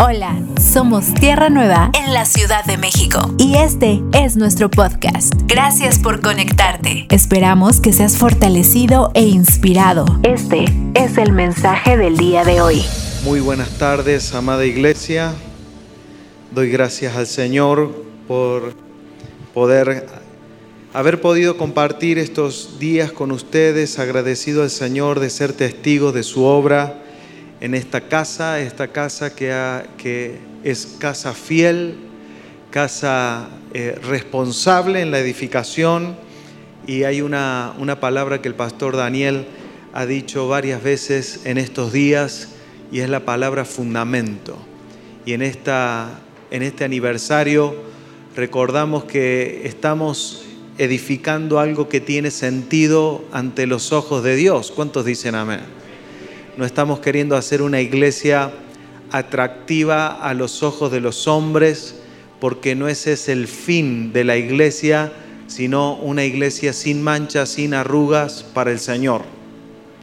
Hola, somos Tierra Nueva en la Ciudad de México y este es nuestro podcast. Gracias por conectarte. Esperamos que seas fortalecido e inspirado. Este es el mensaje del día de hoy. Muy buenas tardes, amada iglesia. Doy gracias al Señor por poder haber podido compartir estos días con ustedes, agradecido al Señor de ser testigos de su obra en esta casa, esta casa que, es casa fiel, casa eh, responsable en la edificación. Y hay una, una palabra que el pastor Daniel ha dicho varias veces en estos días y es la palabra fundamento. Y en, esta, en este aniversario recordamos que estamos edificando algo que tiene sentido ante los ojos de Dios. ¿Cuántos dicen amén? No estamos queriendo hacer una iglesia atractiva a los ojos de los hombres, porque no ese es el fin de la iglesia, sino una iglesia sin manchas, sin arrugas para el Señor.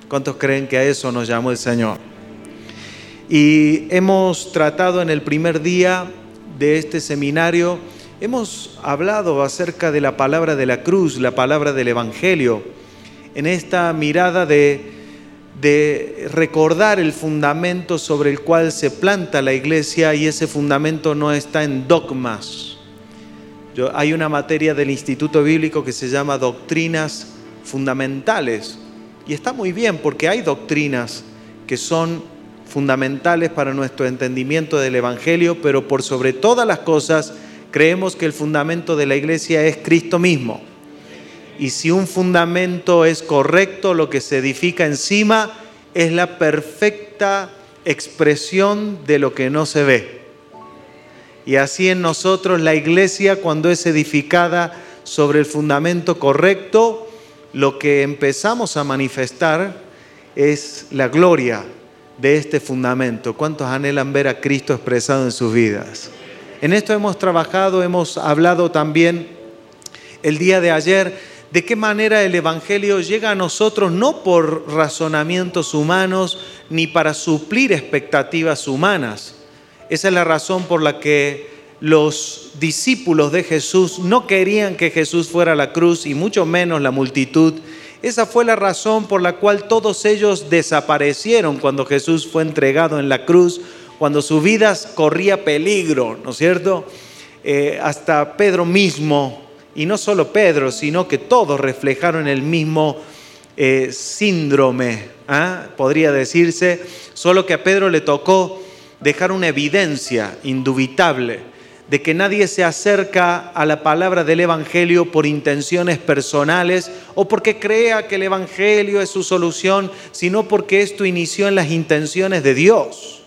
¿Cuántos creen que a eso nos llamó el Señor? Y hemos tratado en el primer día de este seminario, hemos hablado acerca de la palabra de la cruz, la palabra del Evangelio, en esta mirada de de recordar el fundamento sobre el cual se planta la iglesia y ese fundamento no está en dogmas. hay una materia del Instituto Bíblico que se llama doctrinas fundamentales y está muy bien porque hay doctrinas que son fundamentales para nuestro entendimiento del Evangelio, pero por sobre todas las cosas creemos que el fundamento de la iglesia es Cristo mismo. Y si un fundamento es correcto, lo que se edifica encima es la perfecta expresión de lo que no se ve. Y así en nosotros la iglesia, cuando es edificada sobre el fundamento correcto, lo que empezamos a manifestar es la gloria de este fundamento. ¿Cuántos anhelan ver a Cristo expresado en sus vidas? En esto hemos trabajado, hemos hablado también el día de ayer de qué manera el Evangelio llega a nosotros no por razonamientos humanos ni para suplir expectativas humanas. Esa es la razón por la que los discípulos de Jesús no querían que Jesús fuera a la cruz y mucho menos la multitud. Esa fue la razón por la cual todos ellos desaparecieron cuando Jesús fue entregado en la cruz, cuando su vida corría peligro, ¿no es cierto? Eh, hasta Pedro mismo y no solo Pedro, sino que todos reflejaron el mismo eh, síndrome, ¿ah? podría decirse, solo que a Pedro le tocó dejar una evidencia indubitable de que nadie se acerca a la palabra del Evangelio por intenciones personales o porque crea que el Evangelio es su solución, sino porque esto inició en las intenciones de Dios.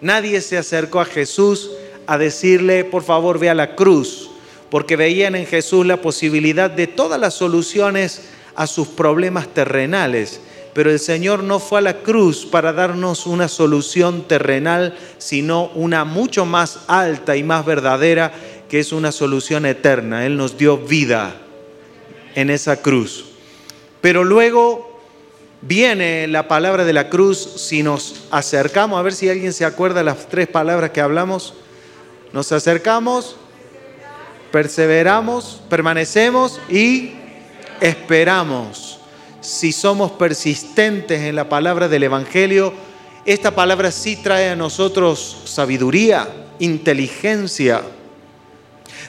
Nadie se acercó a Jesús a decirle, por favor, ve a la cruz porque veían en Jesús la posibilidad de todas las soluciones a sus problemas terrenales. Pero el Señor no fue a la cruz para darnos una solución terrenal, sino una mucho más alta y más verdadera, que es una solución eterna. Él nos dio vida en esa cruz. Pero luego viene la palabra de la cruz, si nos acercamos, a ver si alguien se acuerda las tres palabras que hablamos, nos acercamos, perseveramos, permanecemos y esperamos. Si somos persistentes en la palabra del Evangelio, esta palabra sí trae a nosotros sabiduría, inteligencia,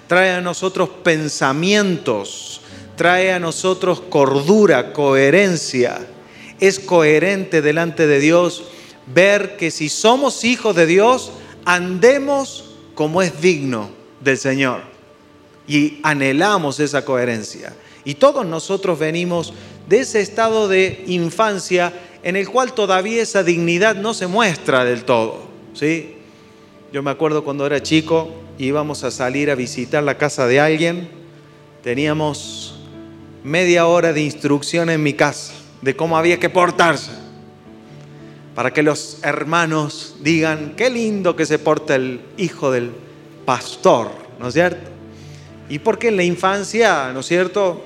trae a nosotros pensamientos, trae a nosotros cordura, coherencia. Es coherente delante de Dios ver que si somos hijos de Dios, andemos como es digno del Señor y anhelamos esa coherencia. Y todos nosotros venimos de ese estado de infancia en el cual todavía esa dignidad no se muestra del todo. ¿sí? Yo me acuerdo cuando era chico, íbamos a salir a visitar la casa de alguien, teníamos media hora de instrucción en mi casa de cómo había que portarse, para que los hermanos digan, qué lindo que se porta el hijo del pastor, ¿no es cierto? Y porque en la infancia, ¿no es cierto?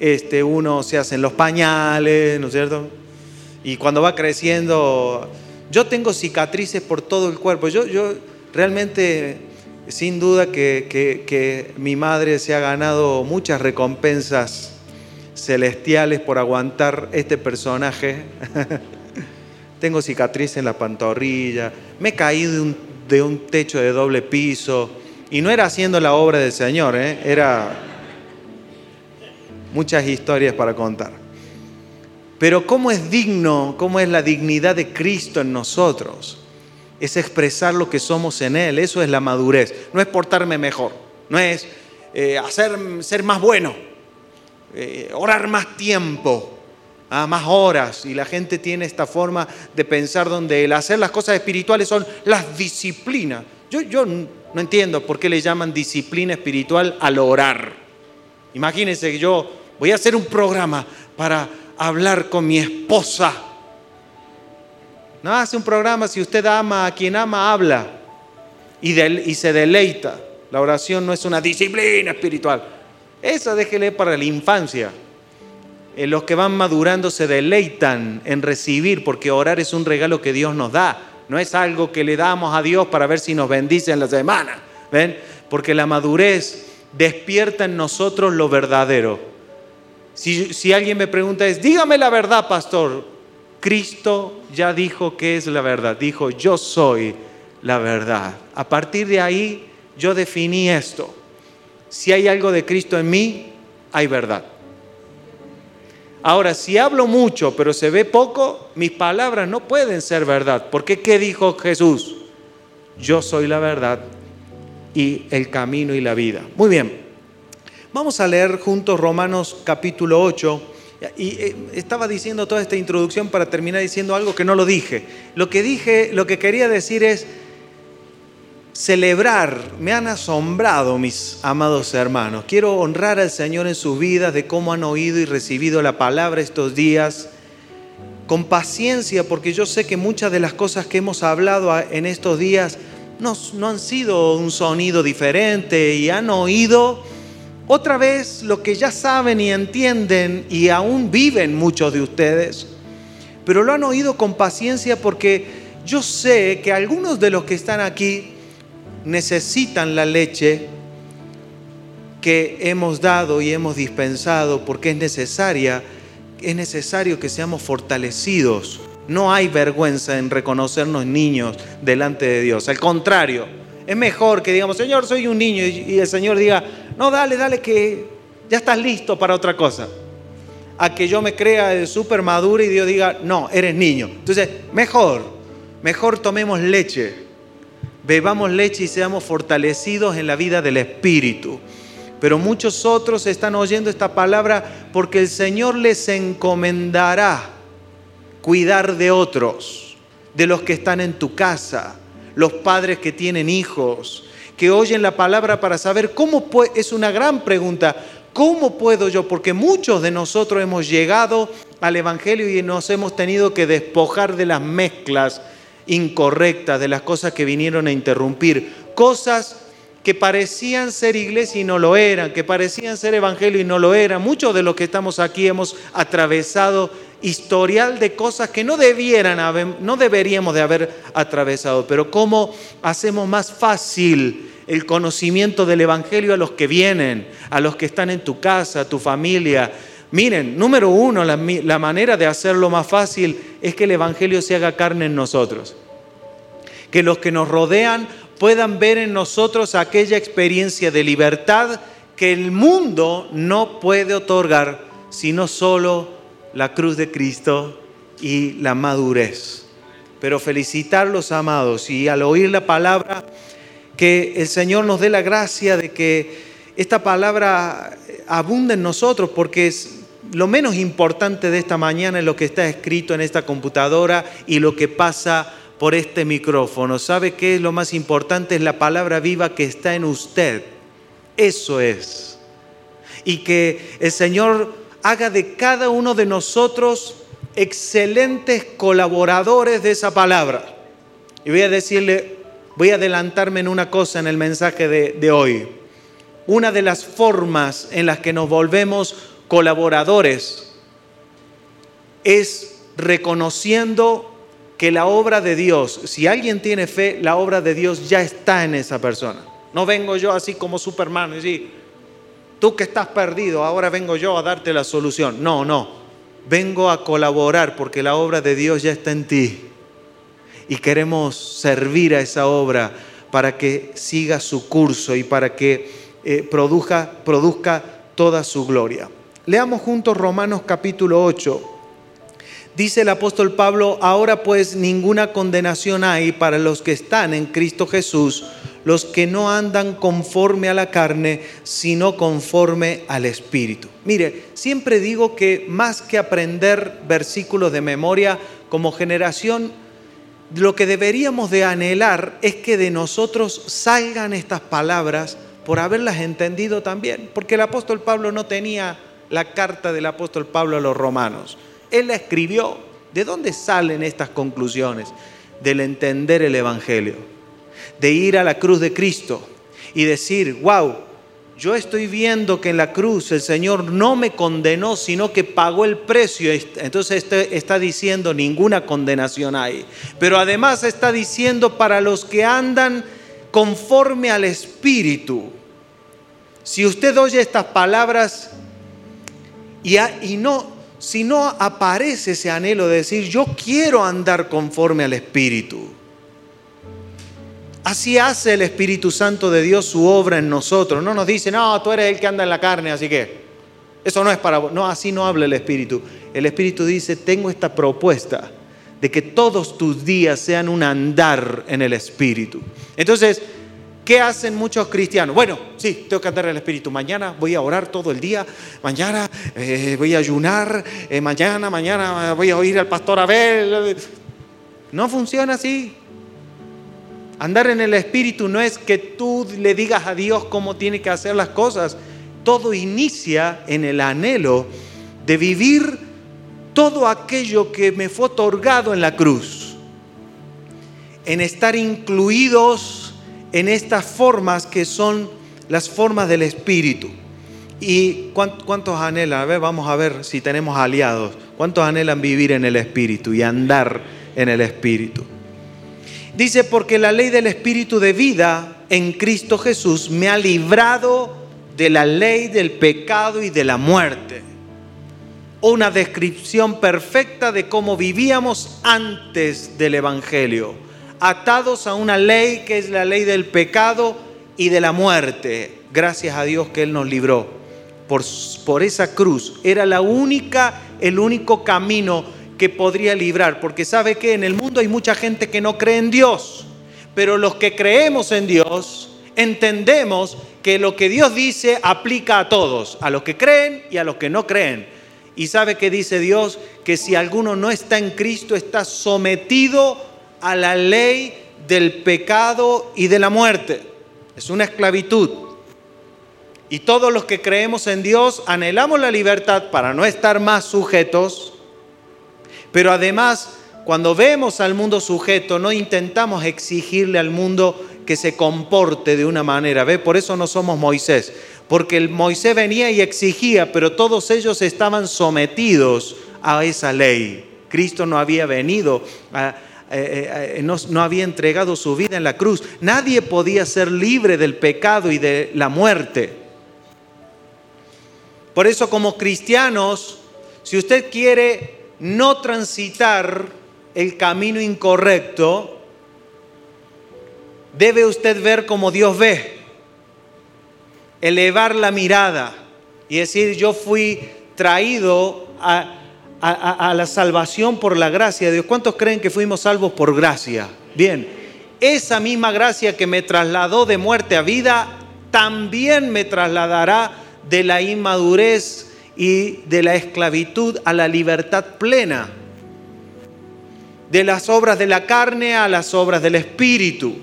Este, uno se hacen los pañales, ¿no es cierto? Y cuando va creciendo, yo tengo cicatrices por todo el cuerpo. Yo, yo realmente, sin duda que, que mi madre se ha ganado muchas recompensas celestiales por aguantar este personaje. Tengo cicatriz en la pantorrilla, me he caído de un, de un, techo de doble piso y no era haciendo la obra del Señor, ¿eh? era muchas historias para contar. Pero cómo es digno, cómo es la dignidad de Cristo en nosotros, es expresar lo que somos en Él, eso es la madurez, no es portarme mejor, no es eh, hacer, ser más bueno, eh, orar más tiempo, a más horas. Y la gente tiene esta forma de pensar donde el hacer las cosas espirituales son las disciplinas. Yo, yo no entiendo por qué le llaman disciplina espiritual al orar. Imagínense que yo voy a hacer un programa para hablar con mi esposa. No hace un programa si usted ama a quien ama, habla y, se deleita. La oración no es una disciplina espiritual. Esa déjele para la infancia. Eh, los que van madurando se deleitan en recibir, porque orar es un regalo que Dios nos da. No es algo que le damos a Dios para ver si nos bendice en la semana. ¿Ven? Porque la madurez despierta en nosotros lo verdadero. Si, si alguien me pregunta es, dígame la verdad, pastor. Cristo ya dijo que es la verdad. Dijo, yo soy la verdad. A partir de ahí yo definí esto. Si hay algo de Cristo en mí, hay verdad. Ahora, si hablo mucho pero se ve poco, mis palabras no pueden ser verdad. Porque ¿qué dijo Jesús? Yo soy la verdad y el camino y la vida. Muy bien, vamos a leer juntos Romanos capítulo 8. Y eh, estaba diciendo toda esta introducción para terminar diciendo algo que no lo dije. Lo que dije, lo que quería decir es, celebrar, me han asombrado mis amados hermanos. Quiero honrar al Señor en sus vidas de cómo han oído y recibido la palabra estos días, con paciencia, porque yo sé que muchas de las cosas que hemos hablado en estos días no, no han sido un sonido diferente y han oído otra vez lo que ya saben y entienden y aún viven muchos de ustedes, pero lo han oído con paciencia porque yo sé que algunos de los que están aquí, necesitan la leche que hemos dado y hemos dispensado porque es necesaria, es necesario que seamos fortalecidos. No hay vergüenza en reconocernos niños delante de Dios. Al contrario, es mejor que digamos, Señor, soy un niño y el Señor diga, no, dale, dale, que ya estás listo para otra cosa. A que yo me crea súper maduro y Dios diga, no, eres niño. Entonces, mejor, mejor tomemos leche bebamos leche y seamos fortalecidos en la vida del Espíritu. Pero muchos otros están oyendo esta palabra porque el Señor les encomendará cuidar de otros, de los que están en tu casa, los padres que tienen hijos, que oyen la palabra para saber cómo es una gran pregunta, ¿cómo puedo yo? Porque muchos de nosotros hemos llegado al Evangelio y nos hemos tenido que despojar de las mezclas incorrectas, de las cosas que vinieron a interrumpir, cosas que parecían ser iglesia y no lo eran, que parecían ser evangelio y no lo eran. Muchos de los que estamos aquí hemos atravesado historial de cosas que no debieran haber, no deberíamos de haber atravesado, pero cómo hacemos más fácil el conocimiento del evangelio a los que vienen, a los que están en tu casa, tu familia. Miren, número uno, la, la manera de hacerlo más fácil es que el evangelio se haga carne en nosotros que los que nos rodean puedan ver en nosotros aquella experiencia de libertad que el mundo no puede otorgar, sino solo la cruz de Cristo y la madurez. Pero felicitarlos, amados, y al oír la palabra, que el Señor nos dé la gracia de que esta palabra abunde en nosotros, porque es lo menos importante de esta mañana es lo que está escrito en esta computadora y lo que pasa por este micrófono. ¿Sabe qué es lo más importante? Es la palabra viva que está en usted. Eso es. Y que el Señor haga de cada uno de nosotros excelentes colaboradores de esa palabra. Y voy a decirle, voy a adelantarme en una cosa en el mensaje de, de hoy. Una de las formas en las que nos volvemos colaboradores es reconociendo que la obra de Dios, si alguien tiene fe, la obra de Dios ya está en esa persona. No vengo yo así como Superman y decir, tú que estás perdido, ahora vengo yo a darte la solución. No, no. Vengo a colaborar porque la obra de Dios ya está en ti. Y queremos servir a esa obra para que siga su curso y para que eh, produzca, produzca toda su gloria. Leamos juntos Romanos capítulo 8 Dice el apóstol Pablo, ahora pues ninguna condenación hay para los que están en Cristo Jesús, los que no andan conforme a la carne, sino conforme al Espíritu. Mire, siempre digo que más que aprender versículos de memoria como generación, lo que deberíamos de anhelar es que de nosotros salgan estas palabras por haberlas entendido también, porque el apóstol Pablo no tenía la carta del apóstol Pablo a los romanos. Él la escribió. ¿De dónde salen estas conclusiones? Del entender el Evangelio, de ir a la cruz de Cristo y decir, wow, yo estoy viendo que en la cruz el Señor no me condenó, sino que pagó el precio. Entonces este está diciendo, ninguna condenación hay. Pero además está diciendo para los que andan conforme al Espíritu. Si usted oye estas palabras y, y no, si no aparece ese anhelo de decir, yo quiero andar conforme al Espíritu. Así hace el Espíritu Santo de Dios su obra en nosotros. No nos dice, no, tú eres el que anda en la carne, así que eso no es para vos. No, así no habla el Espíritu. El Espíritu dice, tengo esta propuesta de que todos tus días sean un andar en el Espíritu. Entonces, ¿Qué hacen muchos cristianos? Bueno, sí, tengo que andar el Espíritu. Mañana voy a orar todo el día. Mañana eh, voy a ayunar. Eh, mañana, mañana voy a oír al pastor Abel. No funciona así. Andar en el Espíritu no es que tú le digas a Dios cómo tiene que hacer las cosas. Todo inicia en el anhelo de vivir todo aquello que me fue otorgado en la cruz. En estar incluidos en estas formas que son las formas del Espíritu. ¿Y cuántos anhelan? A ver, vamos a ver si tenemos aliados. ¿Cuántos anhelan vivir en el Espíritu y andar en el Espíritu? Dice, porque la ley del Espíritu de vida en Cristo Jesús me ha librado de la ley del pecado y de la muerte. Una descripción perfecta de cómo vivíamos antes del Evangelio atados a una ley que es la ley del pecado y de la muerte. Gracias a Dios que Él nos libró por, por esa cruz. Era la única, el único camino que podría librar, porque sabe que en el mundo hay mucha gente que no cree en Dios, pero los que creemos en Dios entendemos que lo que Dios dice aplica a todos, a los que creen y a los que no creen. Y sabe que dice Dios que si alguno no está en Cristo está sometido a la ley del pecado y de la muerte. Es una esclavitud. Y todos los que creemos en Dios anhelamos la libertad para no estar más sujetos, pero además cuando vemos al mundo sujeto no intentamos exigirle al mundo que se comporte de una manera. ¿Ve? Por eso no somos Moisés, porque el Moisés venía y exigía, pero todos ellos estaban sometidos a esa ley. Cristo no había venido a, eh, eh, no, no había entregado su vida en la cruz. Nadie podía ser libre del pecado y de la muerte. Por eso como cristianos, si usted quiere no transitar el camino incorrecto, debe usted ver como Dios ve, elevar la mirada y decir, yo fui traído a, a, la salvación por la gracia de Dios. ¿Cuántos creen que fuimos salvos por gracia? Bien, esa misma gracia que me trasladó de muerte a vida, también me trasladará de la inmadurez y de la esclavitud a la libertad plena. De las obras de la carne a las obras del espíritu.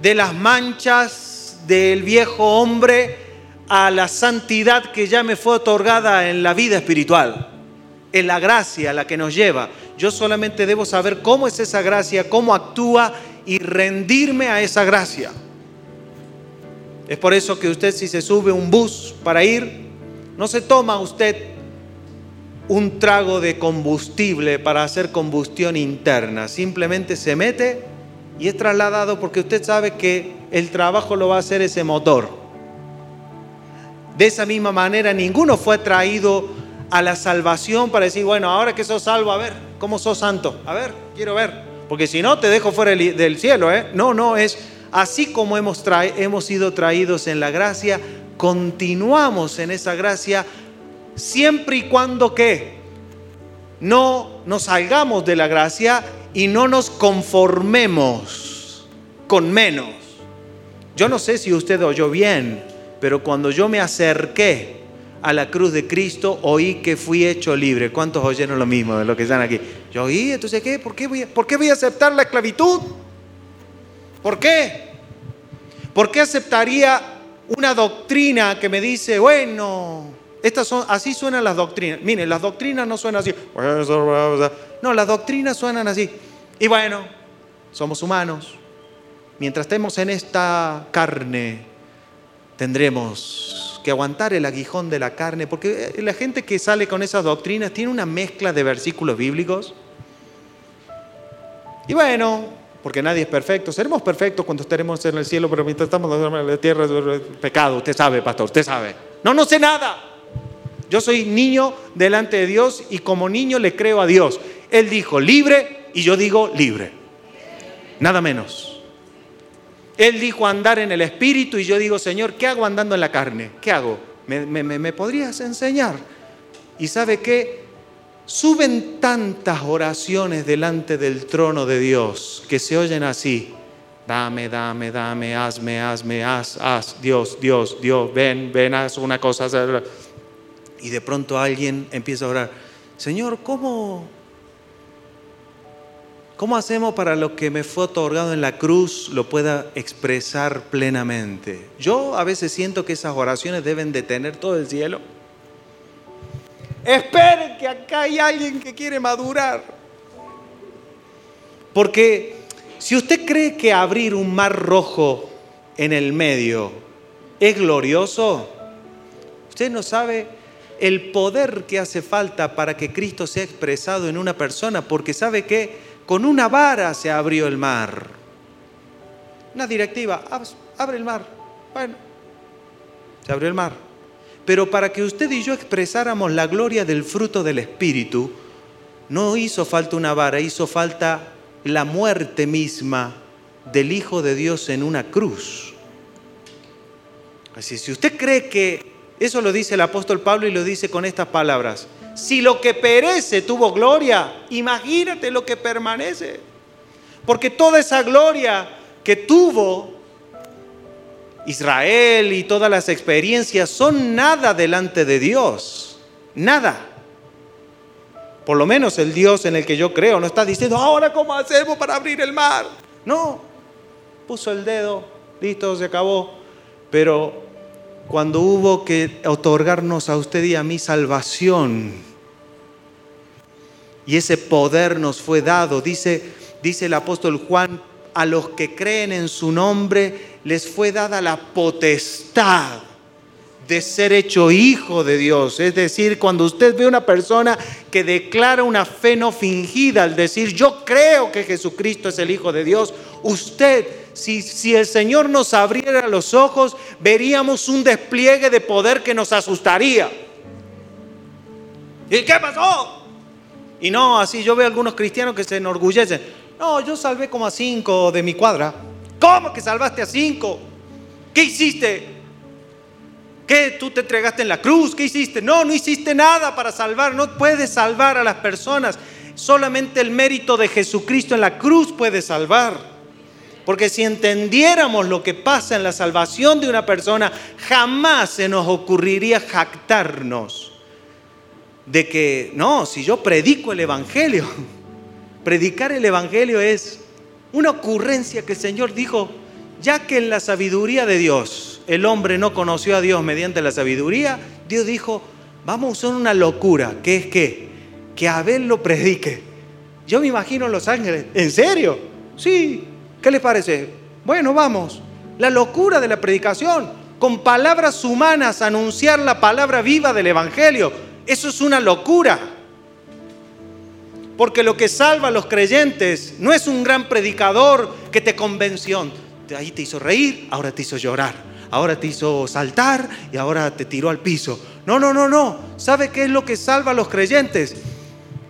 De las manchas del viejo hombre a la santidad que ya me fue otorgada en la vida espiritual es la gracia la que nos lleva. Yo solamente debo saber cómo es esa gracia, cómo actúa y rendirme a esa gracia. Es por eso que usted si se sube un bus para ir, no se toma usted un trago de combustible para hacer combustión interna. Simplemente se mete y es trasladado porque usted sabe que el trabajo lo va a hacer ese motor. De esa misma manera, ninguno fue traído a la salvación para decir, bueno, ahora que sos salvo, a ver, ¿cómo sos santo? A ver, quiero ver. Porque si no, te dejo fuera del cielo. ¿eh? No, no, es así como hemos, hemos sido traídos en la gracia, continuamos en esa gracia siempre y cuando que no nos salgamos de la gracia y no nos conformemos con menos. Yo no sé si usted oyó bien, pero cuando yo me acerqué a la cruz de Cristo, oí que fui hecho libre. ¿Cuántos oyeron lo mismo de lo que están aquí? Yo oí, entonces, ¿qué? ¿Por qué voy a, ¿por qué voy a aceptar la esclavitud? ¿Por qué? ¿Por qué aceptaría una doctrina que me dice, bueno, estas son, así suenan las doctrinas. Miren, las doctrinas no suenan así. No, las doctrinas suenan así. Y bueno, somos humanos. Mientras estemos en esta carne, tendremos que aguantar el aguijón de la carne, porque la gente que sale con esas doctrinas tiene una mezcla de versículos bíblicos. Y bueno, porque nadie es perfecto. Seremos perfectos cuando estaremos en el cielo, pero mientras estamos en la tierra es pecado. Usted sabe, pastor, usted sabe. No, no sé nada. Yo soy niño delante de Dios y como niño le creo a Dios. Él dijo libre y yo digo libre. Nada menos. Él dijo andar en el espíritu y yo digo, Señor, ¿qué hago andando en la carne? ¿Qué hago? ¿Me, podrías enseñar? Y sabe qué? Suben tantas oraciones delante del trono de Dios que se oyen así. Dame, dame, dame, hazme, hazme, haz, haz, Dios, Dios, Dios, ven, ven, haz una cosa. Y de pronto alguien empieza a orar, Señor, ¿cómo, ¿cómo hacemos para lo que me fue otorgado en la cruz lo pueda expresar plenamente? Yo a veces siento que esas oraciones deben detener todo el cielo. Esperen que acá hay alguien que quiere madurar. Porque si usted cree que abrir un mar rojo en el medio es glorioso, usted no sabe el poder que hace falta para que Cristo sea expresado en una persona, porque sabe que con una vara se abrió el mar. Una directiva, abre el mar. Bueno, se abrió el mar. Pero para que usted y yo expresáramos la gloria del fruto del Espíritu, no hizo falta una vara, hizo falta la muerte misma del Hijo de Dios en una cruz. Así, si usted cree que eso lo dice el apóstol Pablo y lo dice con estas palabras. Si lo que perece tuvo gloria, imagínate lo que permanece. Porque toda esa gloria que tuvo Israel y todas las experiencias son nada delante de Dios. Nada. Por lo menos el Dios en el que yo creo no está diciendo, ahora cómo hacemos para abrir el mar. No, puso el dedo, listo, se acabó. Pero cuando hubo que otorgarnos a usted y a mí salvación. Y ese poder nos fue dado, dice, dice el apóstol Juan, a los que creen en su nombre les fue dada la potestad de ser hecho hijo de Dios. Es decir, cuando usted ve una persona que declara una fe no fingida al decir yo creo que Jesucristo es el Hijo de Dios, usted si, el Señor nos abriera los ojos, veríamos un despliegue de poder que nos asustaría. ¿Y qué pasó? Y no, así yo veo algunos cristianos que se enorgullecen. No, yo salvé como a cinco de mi cuadra. ¿Cómo que salvaste a cinco? ¿Qué hiciste? ¿Qué? ¿Tú te entregaste en la cruz? ¿Qué hiciste? No, no hiciste nada para salvar. No puedes salvar a las personas. Solamente el mérito de Jesucristo en la cruz puede salvar. Porque si entendiéramos lo que pasa en la salvación de una persona, jamás se nos ocurriría jactarnos de que, no, si yo predico el Evangelio, predicar el Evangelio es una ocurrencia que el Señor dijo, ya que en la sabiduría de Dios el hombre no conoció a Dios mediante la sabiduría, Dios dijo, vamos a usar una locura, que es que, que Abel lo predique. Yo me imagino los ángeles, ¿en serio? Sí, ¿Qué les parece? Bueno, vamos. La locura de la predicación, con palabras humanas anunciar la palabra viva del Evangelio. Eso es una locura. Porque lo que salva a los creyentes no es un gran predicador que te convenció. Ahí te hizo reír, ahora te hizo llorar, ahora te hizo saltar y ahora te tiró al piso. No, no, no, no. ¿Sabe qué es lo que salva a los creyentes?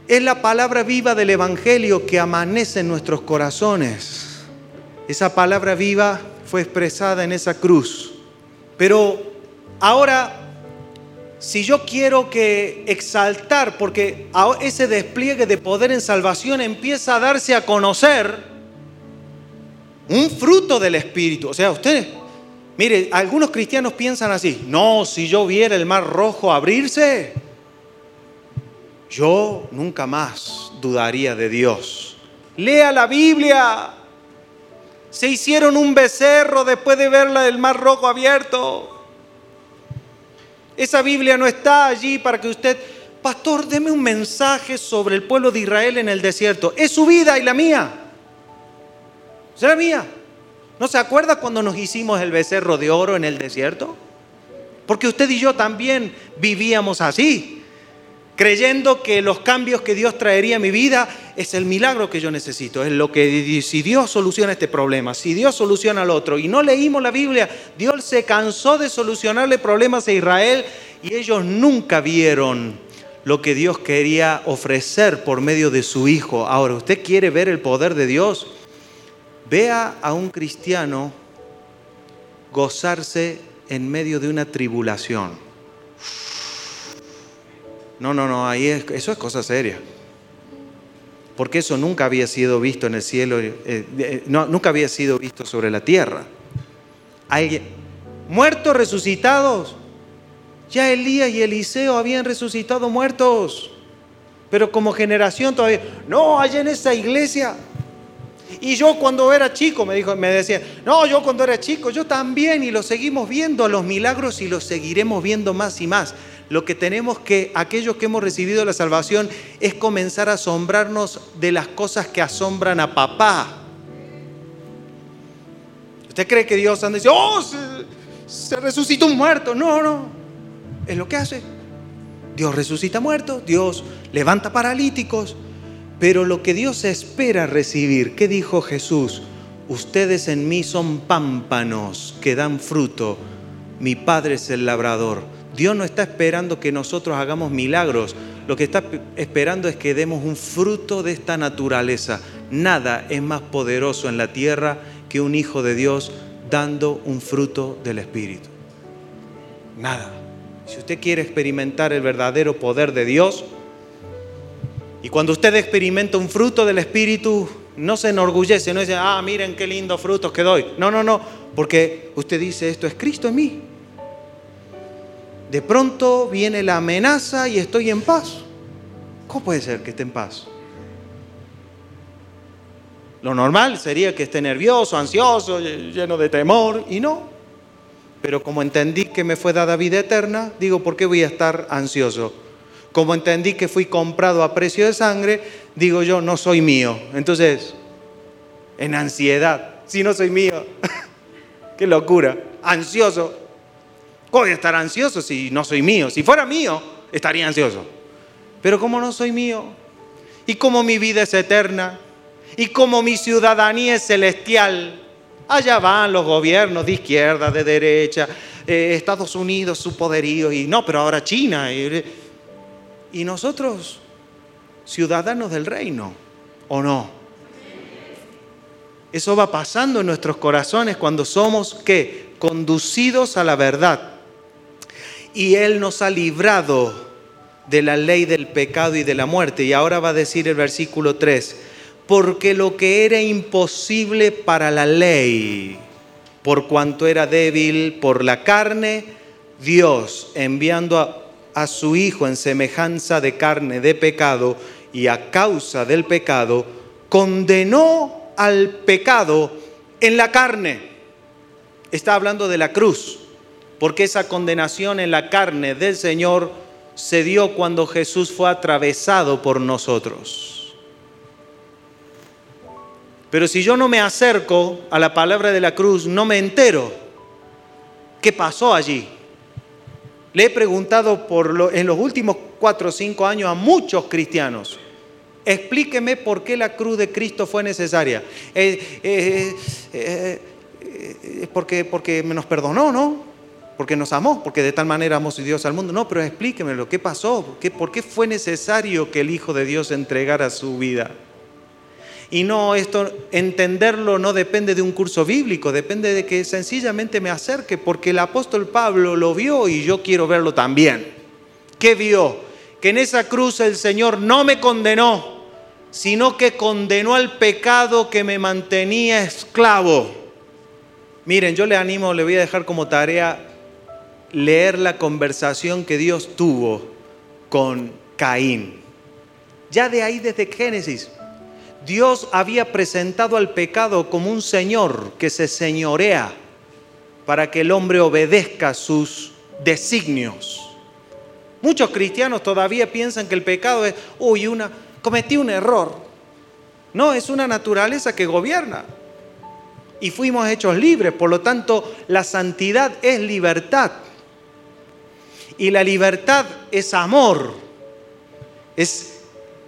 Es la palabra viva del Evangelio que amanece en nuestros corazones. Esa palabra viva fue expresada en esa cruz. Pero ahora si yo quiero que exaltar, porque ese despliegue de poder en salvación empieza a darse a conocer, un fruto del Espíritu. O sea, ustedes, mire, algunos cristianos piensan así, no, si yo viera el mar rojo abrirse, yo nunca más dudaría de Dios. Lea la Biblia. Se hicieron un becerro después de ver el mar rojo abierto. Esa Biblia no está allí para que usted, pastor, deme un mensaje sobre el pueblo de Israel en el desierto. Es su vida y la mía. La mía. ¿No se acuerda cuando nos hicimos el becerro de oro en el desierto? Porque usted y yo también vivíamos así creyendo que los cambios que Dios traería a mi vida es el milagro que yo necesito, es lo que si Dios soluciona este problema, si Dios soluciona el otro. Y no leímos la Biblia, Dios se cansó de solucionarle problemas a Israel y ellos nunca vieron lo que Dios quería ofrecer por medio de su Hijo. Ahora, ¿usted quiere ver el poder de Dios? Vea a un cristiano gozarse en medio de una tribulación. No, no, no, ahí eso es cosa seria. Porque eso nunca había sido visto en el cielo, eh, eh, nunca había sido visto sobre la tierra. Alguien, muertos resucitados. Ya Elías y Eliseo habían resucitado muertos. Pero como generación todavía, no, allá en esa iglesia. Y yo cuando era chico, me, dijo, me decía, no, yo cuando era chico, yo también, y lo seguimos viendo, los milagros, y los seguiremos viendo más y más lo que tenemos que, aquellos que hemos recibido la salvación, es comenzar a asombrarnos de las cosas que asombran a papá. ¿Usted cree que Dios anda y dice, oh, se, se resucitó un muerto? No, no. Es lo que hace. Dios resucita muertos, Dios levanta paralíticos, pero lo que Dios espera recibir, ¿qué dijo Jesús? Ustedes en mí son pámpanos que dan fruto, mi Padre es el labrador. Dios no está esperando que nosotros hagamos milagros, lo que está esperando es que demos un fruto de esta naturaleza. Nada es más poderoso en la tierra que un hijo de Dios dando un fruto del Espíritu. Nada. Si usted quiere experimentar el verdadero poder de Dios, y cuando usted experimenta un fruto del Espíritu, no se enorgullece, no dice, ah, miren qué lindos frutos que doy. No, no, no, porque usted dice, esto es Cristo en mí. De pronto viene la amenaza y estoy en paz. ¿Cómo puede ser que esté en paz? Lo normal sería que esté nervioso, ansioso, lleno de temor, y no. Pero como entendí que me fue dada vida eterna, digo, ¿por qué voy a estar ansioso? Como entendí que fui comprado a precio de sangre, digo yo, no soy mío. Entonces, en ansiedad, si no soy mío, qué locura, ansioso, voy a estar ansioso si no soy mío? Si fuera mío, estaría ansioso. Pero como no soy mío, y como mi vida es eterna, y como mi ciudadanía es celestial, allá van los gobiernos de izquierda, de derecha, eh, Estados Unidos, su poderío, y no, pero ahora China. Y, y nosotros, ciudadanos del reino, ¿o no? Eso va pasando en nuestros corazones cuando somos, ¿qué? Conducidos a la verdad y Él nos ha librado de la ley del pecado y de la muerte. Y ahora va a decir el versículo 3, porque lo que era imposible para la ley, por cuanto era débil por la carne, Dios enviando a, a su Hijo en semejanza de carne de pecado y a causa del pecado, condenó al pecado en la carne. Está hablando de la cruz porque esa condenación en la carne del Señor se dio cuando Jesús fue atravesado por nosotros. Pero si yo no me acerco a la palabra de la cruz, no me entero qué pasó allí. Le he preguntado en los últimos cuatro o cinco años a muchos cristianos Explíqueme por qué la cruz de Cristo fue necesaria. Eh, eh, eh, eh, porque, porque me nos perdonó, ¿no? Porque nos amó, porque de tal manera amó Dios al mundo. No, pero explíqueme lo que pasó, ¿Qué, por qué fue necesario que el Hijo de Dios entregara su vida. Y no, esto, entenderlo no depende de un curso bíblico, depende de que sencillamente me acerque, porque el apóstol Pablo lo vio y yo quiero verlo también. ¿Qué vio? Que en esa cruz el Señor no me condenó, sino que condenó al pecado que me mantenía esclavo. Miren, yo le animo, le voy a dejar como tarea leer la conversación que Dios tuvo con Caín. Ya de ahí desde Génesis, Dios había presentado al pecado como un señor que se señorea para que el hombre obedezca sus designios. Muchos cristianos todavía piensan que el pecado es, uy, una, cometí un error. No, es una naturaleza que gobierna. Y fuimos hechos libres, por lo tanto, la santidad es libertad. Y la libertad es amor. Es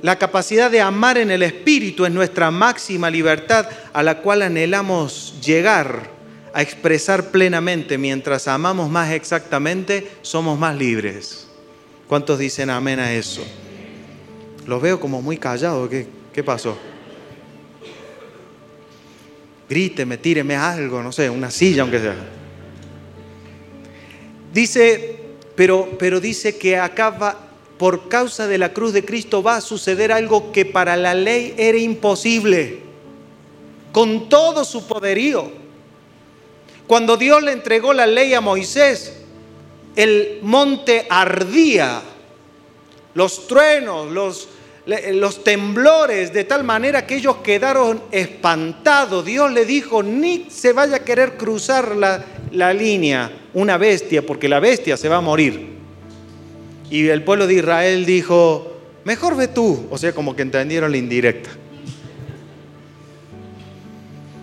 la capacidad de amar en el Espíritu es nuestra máxima libertad a la cual anhelamos llegar a expresar plenamente. Mientras amamos más exactamente, somos más libres. ¿Cuántos dicen amén a eso? Los veo como muy callados. ¿Qué, qué pasó? Gríteme, tíreme algo, no sé, una silla aunque sea. Dice, pero, pero dice que acaba por causa de la cruz de Cristo va a suceder algo que para la ley era imposible, con todo su poderío. Cuando Dios le entregó la ley a Moisés, el monte ardía, los truenos, los, los temblores, de tal manera que ellos quedaron espantados. Dios le dijo, ni se vaya a querer cruzar la, la línea una bestia, porque la bestia se va a morir. Y el pueblo de Israel dijo, mejor ve tú. O sea, como que entendieron la indirecta.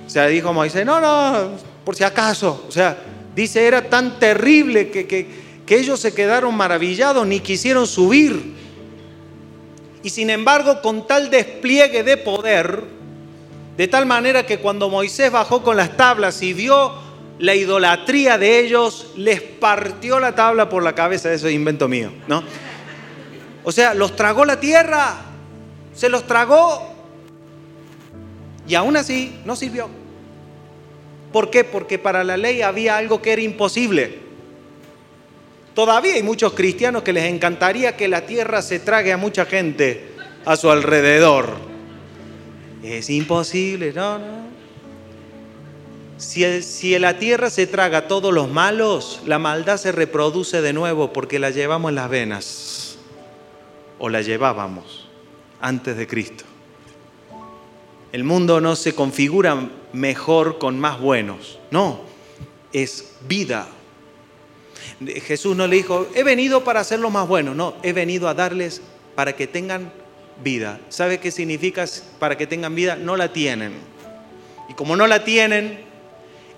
O sea, dijo Moisés, no, no, por si acaso. O sea, dice, era tan terrible que, que, que ellos se quedaron maravillados, ni quisieron subir. Y sin embargo, con tal despliegue de poder, de tal manera que cuando Moisés bajó con las tablas y vio la idolatría de ellos les partió la tabla por la cabeza, eso es invento mío, ¿no? O sea, los tragó la tierra, se los tragó y aún así no sirvió. ¿Por qué? Porque para la ley había algo que era imposible. Todavía hay muchos cristianos que les encantaría que la tierra se trague a mucha gente a su alrededor. Es imposible, no, no. Si, la tierra se traga todos los malos, la maldad se reproduce de nuevo porque la llevamos en las venas. O la llevábamos antes de Cristo. El mundo no se configura mejor con más buenos. No, es vida. Jesús no le dijo, he venido para hacerlo más bueno. No, he venido a darles para que tengan vida. ¿Sabe qué significa para que tengan vida? No la tienen. Y como no la tienen,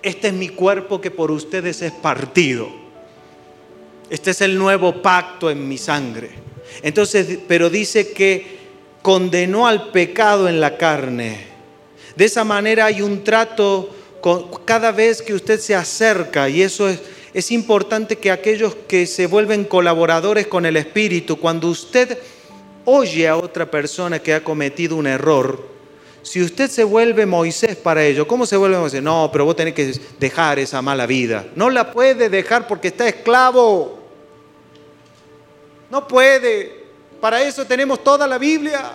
este es mi cuerpo que por ustedes es partido. Este es el nuevo pacto en mi sangre. Entonces, pero dice que condenó al pecado en la carne. De esa manera hay un trato cada vez que usted se acerca y eso es, es importante que aquellos que se vuelven colaboradores con el Espíritu, cuando usted oye a otra persona que ha cometido un error, si usted se vuelve Moisés para ello, ¿cómo se vuelve Moisés? No, pero vos tenés que dejar esa mala vida. No la puede dejar porque está esclavo. No puede. Para eso tenemos toda la Biblia.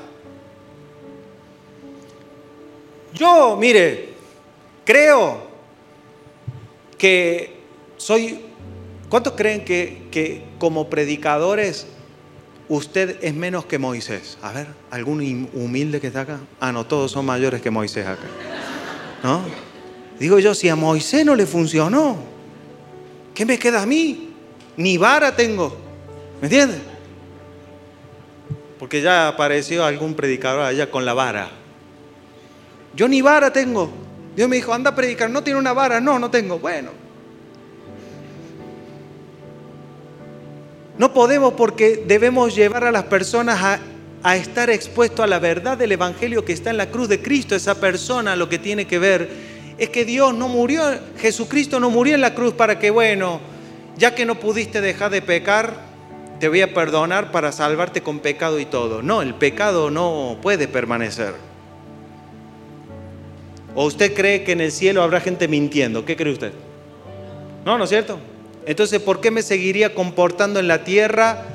Yo, mire, creo que soy... ¿Cuántos creen que, que como predicadores usted es menos que Moisés. A ver, ¿algún humilde que está acá? Ah, no, todos son mayores que Moisés acá. ¿No? Digo yo, si a Moisés no le funcionó, ¿qué me queda a mí? Ni vara tengo. ¿Me entiendes? Porque ya apareció algún predicador allá con la vara. Yo ni vara tengo. Dios me dijo, anda a predicar, no tiene una vara. No, no tengo. Bueno, No podemos porque debemos llevar a las personas a estar expuesto a la verdad del Evangelio que está en la cruz de Cristo, esa persona lo que tiene que ver es que Dios no murió, Jesucristo no murió en la cruz para que, bueno, ya que no pudiste dejar de pecar, te voy a perdonar para salvarte con pecado y todo. No, el pecado no puede permanecer. ¿O usted cree que en el cielo habrá gente mintiendo? ¿Qué cree usted? No, ¿no es cierto? Entonces, ¿por qué me seguiría comportando en la tierra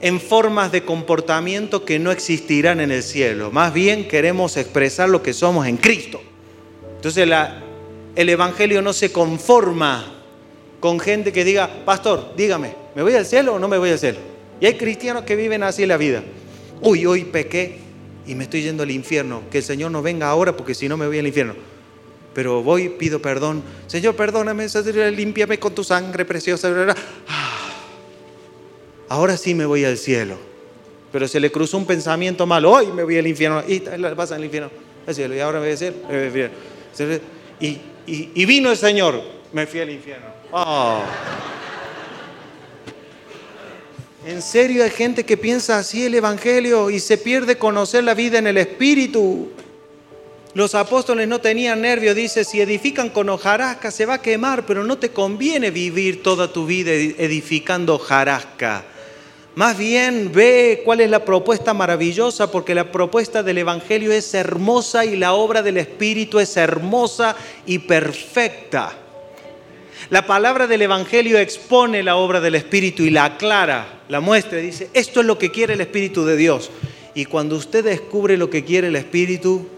en formas de comportamiento que no existirán en el cielo? Más bien queremos expresar lo que somos en Cristo. Entonces, el Evangelio no se conforma con gente que diga, pastor, dígame, ¿me voy al cielo o no me voy al cielo? Y hay cristianos que viven así la vida. Uy, hoy pequé y me estoy yendo al infierno. Que el Señor no venga ahora porque si no me voy al infierno pero voy, pido perdón. Señor, perdóname, límpiame con tu sangre preciosa. Ah, ahora sí me voy al cielo. Pero se le cruzó un pensamiento malo. Hoy me voy al infierno. Y pasa al infierno. Al cielo. Y ahora me voy al cielo. Y, y, vino el Señor. Me fui al infierno. Oh. En serio hay gente que piensa así el Evangelio y se pierde conocer la vida en el Espíritu. Los apóstoles no tenían nervio, dice, si edifican con hojarasca se va a quemar, pero no te conviene vivir toda tu vida edificando hojarasca. Más bien ve cuál es la propuesta maravillosa, porque la propuesta del Evangelio es hermosa y la obra del Espíritu es hermosa y perfecta. La palabra del Evangelio expone la obra del Espíritu y la aclara, la muestra, dice, esto es lo que quiere el Espíritu de Dios. Y cuando usted descubre lo que quiere el Espíritu,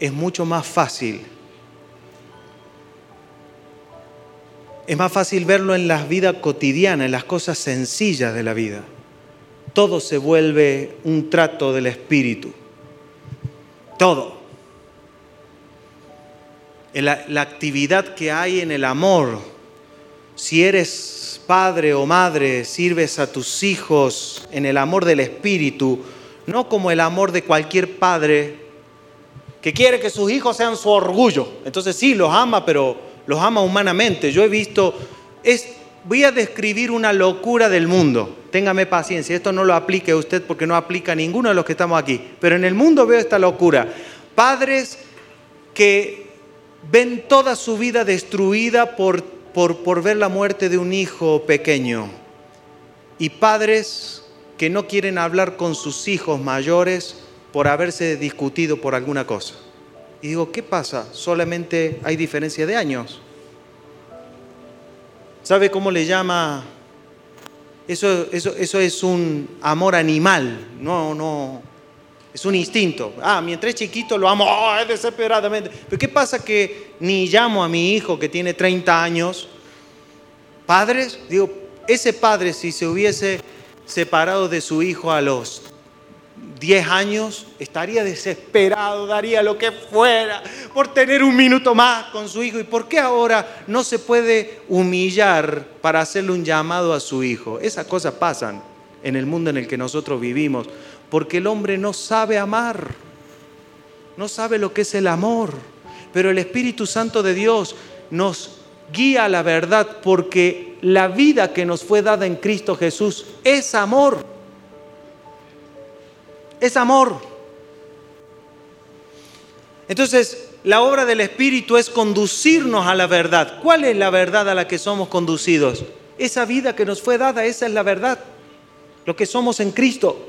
es mucho más fácil. Es más fácil verlo en la vida cotidiana, en las cosas sencillas de la vida. Todo se vuelve un trato del espíritu. Todo. La, la actividad que hay en el amor. Si eres padre o madre, sirves a tus hijos en el amor del espíritu, no como el amor de cualquier padre que quiere que sus hijos sean su orgullo. Entonces sí, los ama, pero los ama humanamente. Yo he visto, voy a describir una locura del mundo. Téngame paciencia, esto no lo aplique a usted porque no aplica a ninguno de los que estamos aquí. Pero en el mundo veo esta locura. Padres que ven toda su vida destruida por, por ver la muerte de un hijo pequeño. Y padres que no quieren hablar con sus hijos mayores por haberse discutido por alguna cosa. Y digo, ¿qué pasa? Solamente hay diferencia de años. ¿Sabe cómo le llama? Eso, eso, eso es un amor animal, no, no, es un instinto. Ah, mientras es chiquito lo amo oh, desesperadamente. Pero ¿qué pasa que ni llamo a mi hijo que tiene 30 años? Padres, digo, ese padre si se hubiese separado de su hijo a los 10 años, estaría desesperado, daría lo que fuera por tener un minuto más con su hijo. ¿Y por qué ahora no se puede humillar para hacerle un llamado a su hijo? Esas cosas pasan en el mundo en el que nosotros vivimos, porque el hombre no sabe amar, no sabe lo que es el amor, pero el Espíritu Santo de Dios nos guía a la verdad porque la vida que nos fue dada en Cristo Jesús es amor es amor. Entonces, la obra del Espíritu es conducirnos a la verdad. ¿Cuál es la verdad a la que somos conducidos? Esa vida que nos fue dada, esa es la verdad. Lo que somos en Cristo.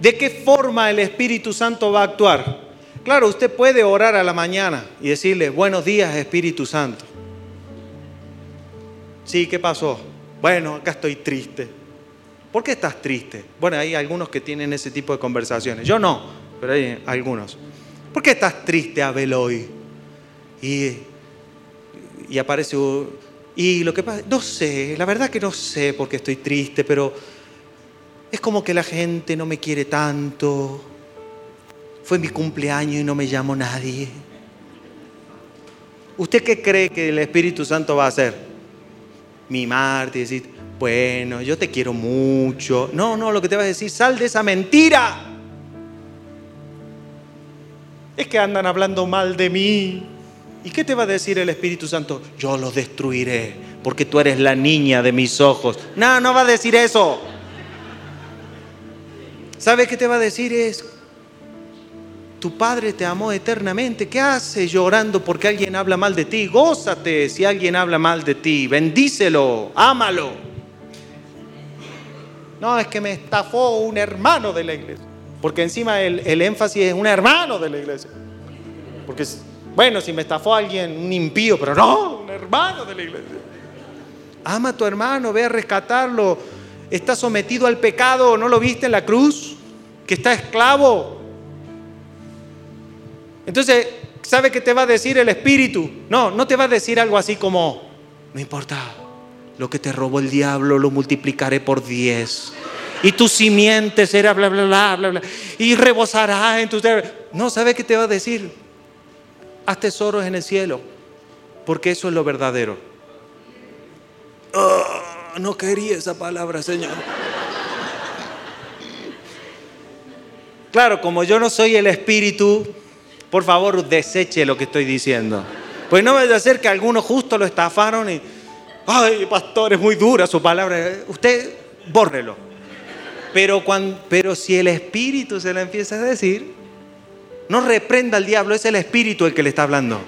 ¿De qué forma el Espíritu Santo va a actuar? Claro, usted puede orar a la mañana y decirle, buenos días Espíritu Santo. Sí, ¿qué pasó? Bueno, acá estoy triste. ¿Por qué estás triste? Bueno, hay algunos que tienen ese tipo de conversaciones. Yo no, pero hay algunos. ¿Por qué estás triste, Abel, hoy? Y, y aparece... Y lo que pasa, no sé, la verdad que no sé por qué estoy triste, pero es como que la gente no me quiere tanto. Fue mi cumpleaños y no me llamó nadie. ¿Usted qué cree que el Espíritu Santo va a hacer? Mimarte y decir, bueno, yo te quiero mucho. No, no, lo que te vas a decir, sal de esa mentira. Es que andan hablando mal de mí. ¿Y qué te va a decir el Espíritu Santo? Yo los destruiré porque tú eres la niña de mis ojos. No, no va a decir eso. ¿Sabe qué te va a decir? Es, tu Padre te amó eternamente. ¿Qué haces llorando porque alguien habla mal de ti? Gózate si alguien habla mal de ti. Bendícelo, ámalo. No, es que me estafó un hermano de la iglesia. Porque encima el, el énfasis es un hermano de la iglesia. Porque, bueno, si me estafó alguien, un impío, pero no, un hermano de la iglesia. Ama a tu hermano, ve a rescatarlo. Está sometido al pecado, ¿no lo viste en la cruz? Que está esclavo. Entonces, ¿sabe qué te va a decir el Espíritu? No, no te va a decir algo así como, no importa, lo que te robó el diablo lo multiplicaré por diez. Y tu simiente será bla, bla, bla, bla, bla. Y rebosará en tu... No, ¿sabe qué te va a decir? Haz tesoros en el cielo, porque eso es lo verdadero. Oh, no quería esa palabra, Señor. Claro, como yo no soy el espíritu, por favor deseche lo que estoy diciendo. Pues no vaya a ser que algunos justo lo estafaron y, ay, pastor, es muy dura su palabra. Usted bórrelo. Pero, cuando, pero si el espíritu se la empieza a decir, no reprenda al diablo, es el espíritu el que le está hablando.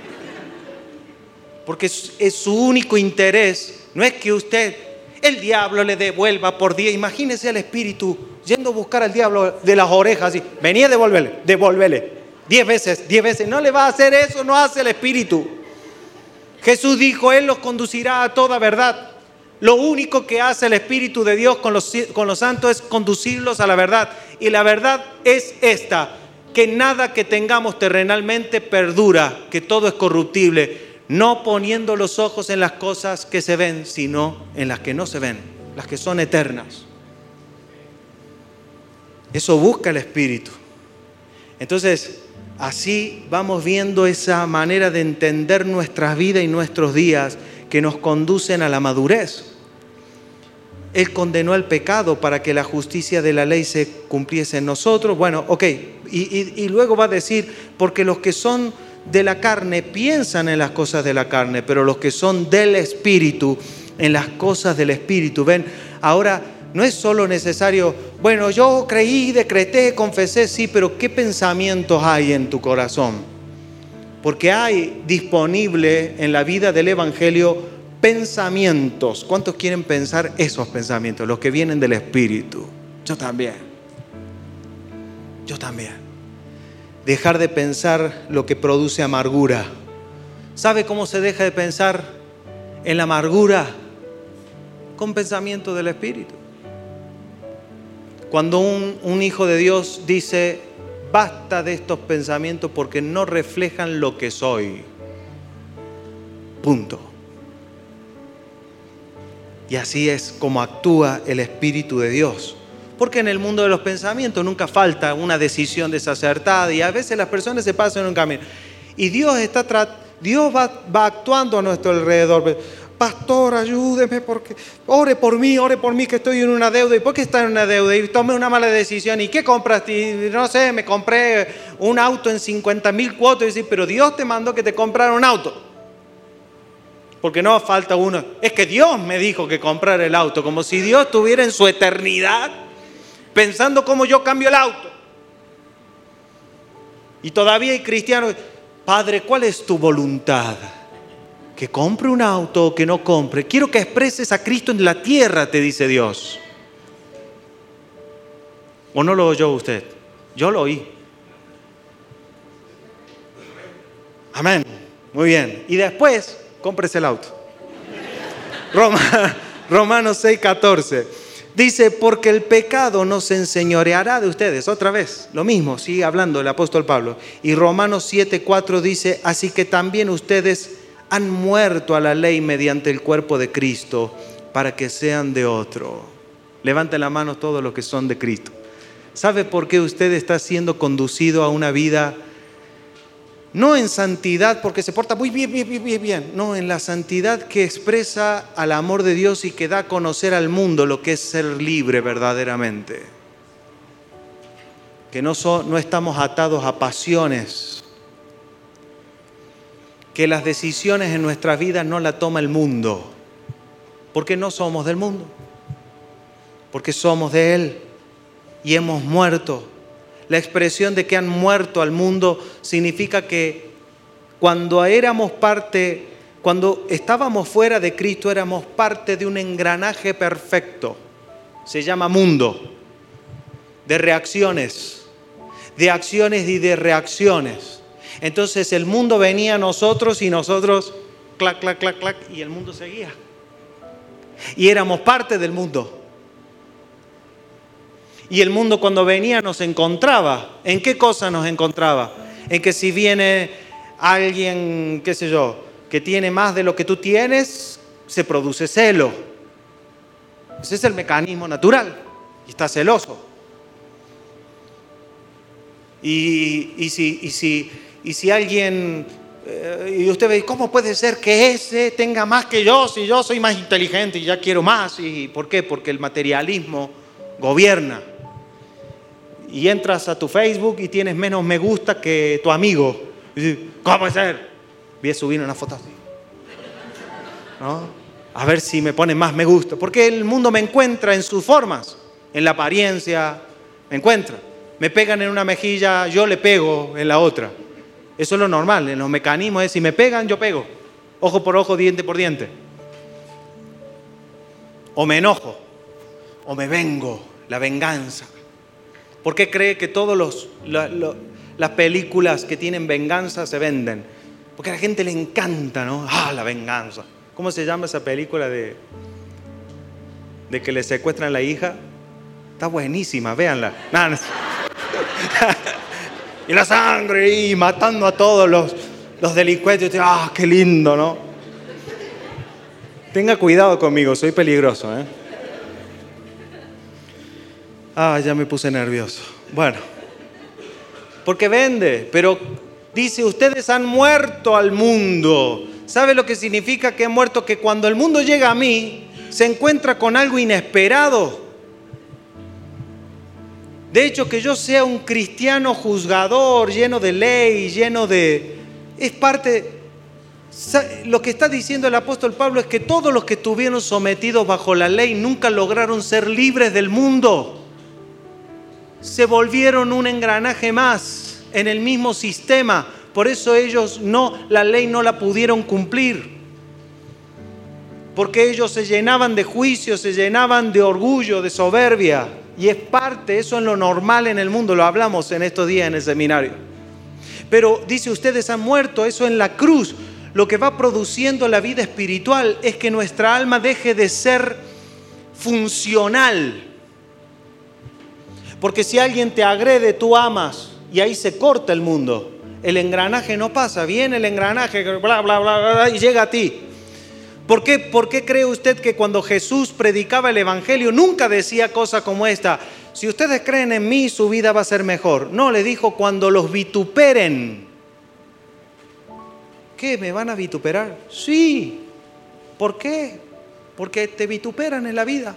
Porque es, su único interés, no es que usted, el diablo le devuelva por día. Imagínese al espíritu yendo a buscar al diablo de las orejas y venía a devolverle, devolverle. Diez veces, diez veces. No le va a hacer eso, no hace el espíritu. Jesús dijo, Él los conducirá a toda verdad. Lo único que hace el Espíritu de Dios con los, con los santos es conducirlos a la verdad. Y la verdad es esta, que nada que tengamos terrenalmente perdura, que todo es corruptible, no poniendo los ojos en las cosas que se ven, sino en las que no se ven, las que son eternas. Eso busca el Espíritu. Entonces, así vamos viendo esa manera de entender nuestras vidas y nuestros días que nos conducen a la madurez. Él condenó el pecado para que la justicia de la ley se cumpliese en nosotros. Bueno, ok, y, y, luego va a decir, porque los que son de la carne piensan en las cosas de la carne, pero los que son del Espíritu, en las cosas del Espíritu. Ven, ahora no es solo necesario, bueno, yo creí, decreté, confesé, sí, pero ¿qué pensamientos hay en tu corazón? Porque hay disponible en la vida del Evangelio pensamientos. ¿Cuántos quieren pensar esos pensamientos? Los que vienen del Espíritu. Yo también. Yo también. Dejar de pensar lo que produce amargura. ¿Sabe cómo se deja de pensar en la amargura? Con pensamiento del Espíritu. Cuando un, hijo de Dios dice, basta de estos pensamientos porque no reflejan lo que soy. Punto. Y así es como actúa el Espíritu de Dios. Porque en el mundo de los pensamientos nunca falta una decisión desacertada y a veces las personas se pasan en un camino. Y Dios, está Dios va actuando a nuestro alrededor pastor, ayúdeme, porque ore por mí, ore por mí que estoy en una deuda. ¿Y por qué está en una deuda? Y tomé una mala decisión. ¿Y qué compras? Y no sé, me compré un auto en 50 mil cuotas. Y decir, pero Dios te mandó que te comprara un auto. Porque no falta uno. Es que Dios me dijo que comprara el auto, como si Dios estuviera en su eternidad pensando cómo yo cambio el auto. Y todavía hay cristianos, Padre, ¿cuál es tu voluntad? Que compre un auto o que no compre. Quiero que expreses a Cristo en la tierra, te dice Dios. ¿O no lo oyó usted? Yo lo oí. Amén. Muy bien. Y después, cómprese el auto. Roma, Romanos 6, 14. Dice, porque el pecado no se enseñoreará de ustedes. Otra vez, lo mismo, sigue hablando el apóstol Pablo. Y Romanos 7, 4 dice, así que también ustedes han muerto a la ley mediante el cuerpo de Cristo para que sean de otro. Levante la mano todos los que son de Cristo. ¿Sabe por qué usted está siendo conducido a una vida no en santidad porque se porta muy bien, bien, bien, bien, no, en la santidad que expresa al amor de Dios y que da a conocer al mundo lo que es ser libre verdaderamente? Que no, no estamos atados a pasiones que las decisiones en nuestras vidas no la toma el mundo, porque no somos del mundo, porque somos de Él. y hemos muerto. La expresión de que han muerto al mundo significa que cuando éramos parte, cuando estábamos fuera de Cristo, éramos parte de un engranaje perfecto. Se llama mundo, de reacciones, de acciones y de reacciones. Entonces el mundo venía a nosotros y nosotros, clac, clac, clac, clac, y el mundo seguía. Y éramos parte del mundo. Y el mundo cuando venía nos encontraba. ¿En qué cosa nos encontraba? En que si viene alguien, qué sé yo, que tiene más de lo que tú tienes, se produce celo. Ese es el mecanismo natural. Y está celoso. Y, si, y, si, y si alguien, eh, y usted ve, ¿cómo puede ser que ese tenga más que yo si yo soy más inteligente y ya quiero más? ¿Y por qué? Porque el materialismo gobierna y entras a tu Facebook y tienes menos me gusta que tu amigo. ¿Cómo puede ser? Voy a subir una foto así. A ver si me pone más me gusta. Porque el mundo me encuentra en sus formas, en la apariencia, me encuentra. Me pegan en una mejilla, yo le pego en la otra. Eso es lo normal, en los mecanismos es si me pegan, yo pego. Ojo por ojo, diente por diente. O me enojo, o me vengo, la venganza. ¿Por qué cree que todas las películas que tienen venganza se venden? Porque a la gente le encanta, ¿no? Ah, la venganza. ¿Cómo se llama esa película de, que le secuestran a la hija? Está buenísima, véanla. y la sangre y matando a todos los, los delincuentes. Ah, qué lindo, ¿no? Tenga cuidado conmigo, soy peligroso, ¿eh? Ah, ya me puse nervioso. Bueno, porque vende, pero dice, ustedes han muerto al mundo. ¿Sabe lo que significa que he muerto? Que cuando el mundo llega a mí, se encuentra con algo inesperado. De hecho, que yo sea un cristiano juzgador, lleno de ley, lleno de... Es parte... Lo que está diciendo el apóstol Pablo es que todos los que estuvieron sometidos bajo la ley nunca lograron ser libres del mundo se volvieron un engranaje más en el mismo sistema. Por eso ellos no, la ley no la pudieron cumplir. Porque ellos se llenaban de juicio, se llenaban de orgullo, de soberbia. Y es parte, eso es lo normal en el mundo, lo hablamos en estos días en el seminario. Pero dice, ustedes han muerto, eso en la cruz. Lo que va produciendo la vida espiritual es que nuestra alma deje de ser funcional porque si alguien te agrede, tú amas y ahí se corta el mundo. El engranaje no pasa, viene el engranaje, bla, bla, bla, bla, y llega a ti. ¿Por qué, ¿Por qué cree usted que cuando Jesús predicaba el Evangelio nunca decía cosas como esta? Si ustedes creen en mí, su vida va a ser mejor. No, le dijo cuando los vituperen. ¿Qué? ¿Me van a vituperar? Sí. ¿Por qué? Porque te vituperan en la vida.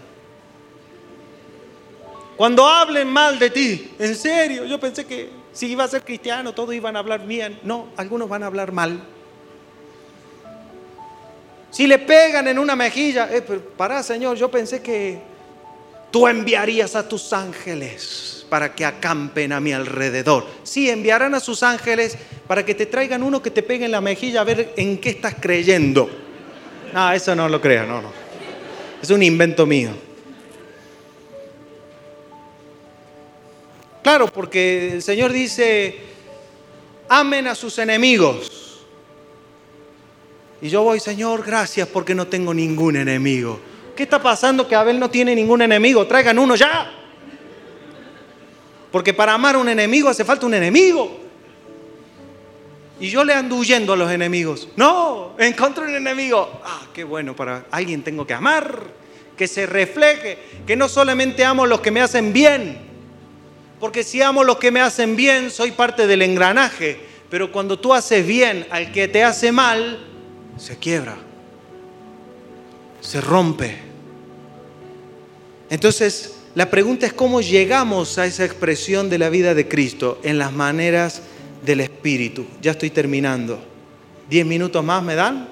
Cuando hablen mal de ti, en serio, yo pensé que si iba a ser cristiano todos iban a hablar bien. No, algunos van a hablar mal. Si le pegan en una mejilla, eh, para Señor, yo pensé que tú enviarías a tus ángeles para que acampen a mi alrededor. Sí, enviarán a sus ángeles para que te traigan uno que te pegue en la mejilla a ver en qué estás creyendo. No, eso no lo crea, no, no. Es un invento mío. Claro, porque el Señor dice, amen a sus enemigos. Y yo voy, Señor, gracias porque no tengo ningún enemigo. ¿Qué está pasando que Abel no tiene ningún enemigo? Traigan uno ya. Porque para amar a un enemigo hace falta un enemigo. Y yo le ando huyendo a los enemigos. No, encuentro un enemigo. Ah, qué bueno, para alguien tengo que amar, que se refleje, que no solamente amo a los que me hacen bien, porque si amo los que me hacen bien, soy parte del engranaje. Pero cuando tú haces bien al que te hace mal, se quiebra, se rompe. Entonces, la pregunta es cómo llegamos a esa expresión de la vida de Cristo en las maneras del Espíritu. Ya estoy terminando. ¿Diez minutos más me dan?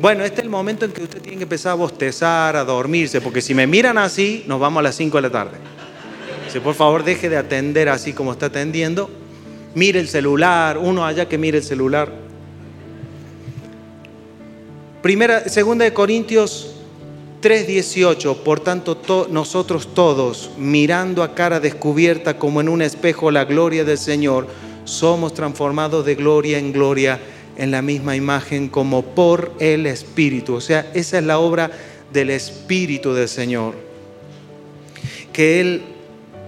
Bueno, este es el momento en que usted tiene que empezar a bostezar, a dormirse, porque si me miran así, nos vamos a las cinco de la tarde. Si por favor deje de atender así como está atendiendo. Mire el celular, uno allá que mire el celular. Primera, segunda de Corintios 3:18, por tanto nosotros todos, mirando a cara descubierta como en un espejo la gloria del Señor, somos transformados de gloria en gloria en la misma imagen como por el Espíritu. O sea, esa es la obra del Espíritu del Señor. Que Él,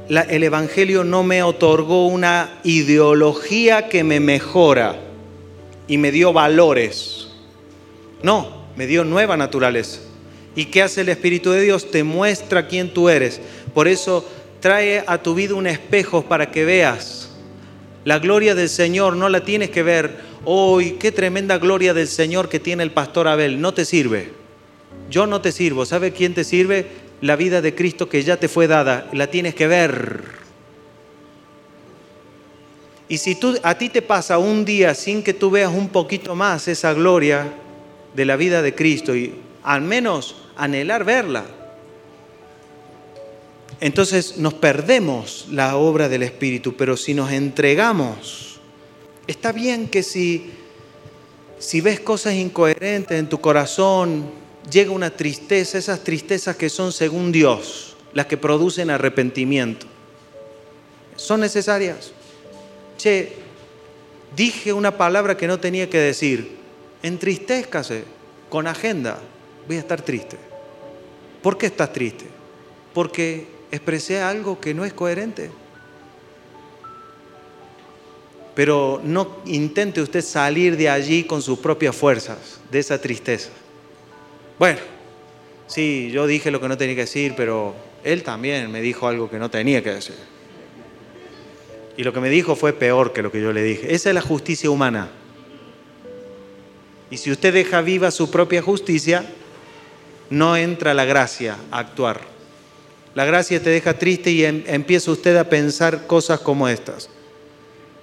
el Evangelio no me otorgó una ideología que me mejora y me dio valores. No, me dio nueva naturaleza. ¿Y qué hace el Espíritu de Dios? Te muestra quién tú eres. Por eso trae a tu vida un espejo para que veas. La gloria del Señor no la tienes que ver, hoy qué tremenda gloria del Señor que tiene el pastor Abel. No te sirve. Yo no te sirvo. ¿Sabe quién te sirve? La vida de Cristo que ya te fue dada. La tienes que ver. Y si a ti te pasa un día sin que tú veas un poquito más esa gloria de la vida de Cristo y al menos anhelar verla. Entonces nos perdemos la obra del Espíritu, pero si nos entregamos, está bien que si, si ves cosas incoherentes en tu corazón, llega una tristeza, esas tristezas que son según Dios, las que producen arrepentimiento. ¿Son necesarias? Che, dije una palabra que no tenía que decir. Entristezcase con agenda voy a estar triste. ¿Por qué estás triste? Porque expresé algo que no es coherente. Pero no intente usted salir de allí con sus propias fuerzas, de esa tristeza. Bueno, sí, yo dije lo que no tenía que decir, pero él también me dijo algo que no tenía que decir. Y lo que me dijo fue peor que lo que yo le dije. Esa es la justicia humana. Y si usted deja viva su propia justicia, no entra la gracia a actuar. La gracia te deja triste y em, empieza usted a pensar cosas como estas.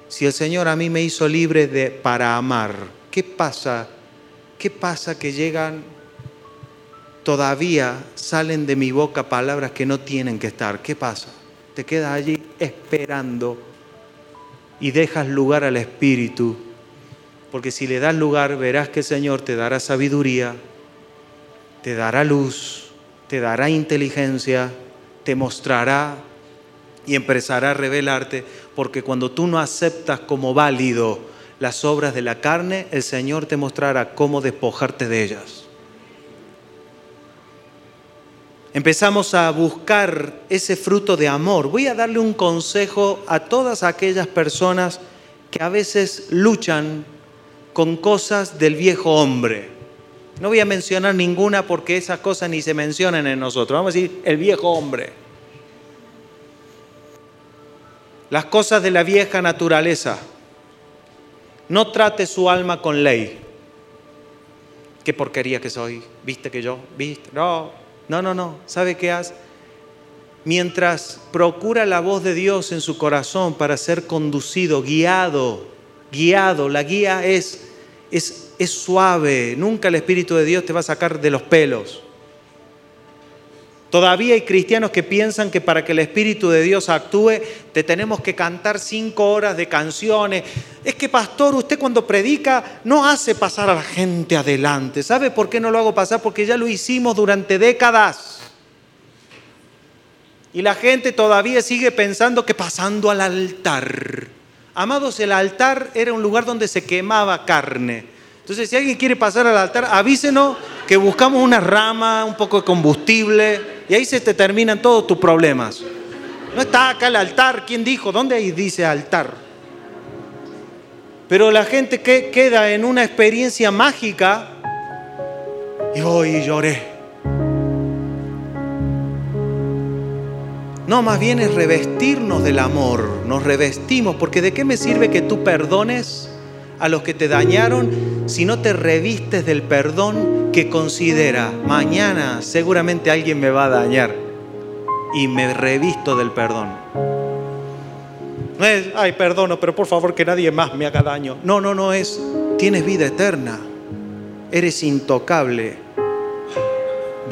Si el Señor a mí me hizo libre de, para amar, ¿qué pasa? ¿Qué pasa que llegan, todavía salen de mi boca palabras que no tienen que estar? ¿Qué pasa? Te quedas allí esperando y dejas lugar al Espíritu, porque si le das lugar verás que el Señor te dará sabiduría, te dará luz, te dará inteligencia, te mostrará y empezará a revelarte, porque cuando tú no aceptas como válido las obras de la carne, el Señor te mostrará cómo despojarte de ellas. Empezamos a buscar ese fruto de amor. Voy a darle un consejo a todas aquellas personas que a veces luchan con cosas del viejo hombre. No voy a mencionar ninguna porque esas cosas ni se mencionan en nosotros. Vamos a decir el viejo hombre. Las cosas de la vieja naturaleza. No trate su alma con ley. Qué porquería que soy. ¿Viste que yo? ¿Viste? No, no, no, no. ¿Sabe qué hace? Mientras procura la voz de Dios en su corazón para ser conducido, guiado, guiado. La guía es, es es suave, nunca el Espíritu de Dios te va a sacar de los pelos. Todavía hay cristianos que piensan que para que el Espíritu de Dios actúe te tenemos que cantar cinco horas de canciones. Es que pastor, usted cuando predica no hace pasar a la gente adelante. ¿Sabe por qué no lo hago pasar? Porque ya lo hicimos durante décadas. Y la gente todavía sigue pensando que pasando al altar. Amados, el altar era un lugar donde se quemaba carne. Entonces, si alguien quiere pasar al altar, avísenos que buscamos una rama, un poco de combustible, y ahí se te terminan todos tus problemas. No está acá el altar, ¿quién dijo? ¿Dónde ahí dice altar? Pero la gente que queda en una experiencia mágica y hoy lloré. No, más bien es revestirnos del amor, nos revestimos, porque ¿de qué me sirve que tú perdones? a los que te dañaron si no te revistes del perdón que considera, mañana seguramente alguien me va a dañar y me revisto del perdón. No es, ay, perdono, pero por favor que nadie más me haga daño. No, no, no es, tienes vida eterna, eres intocable.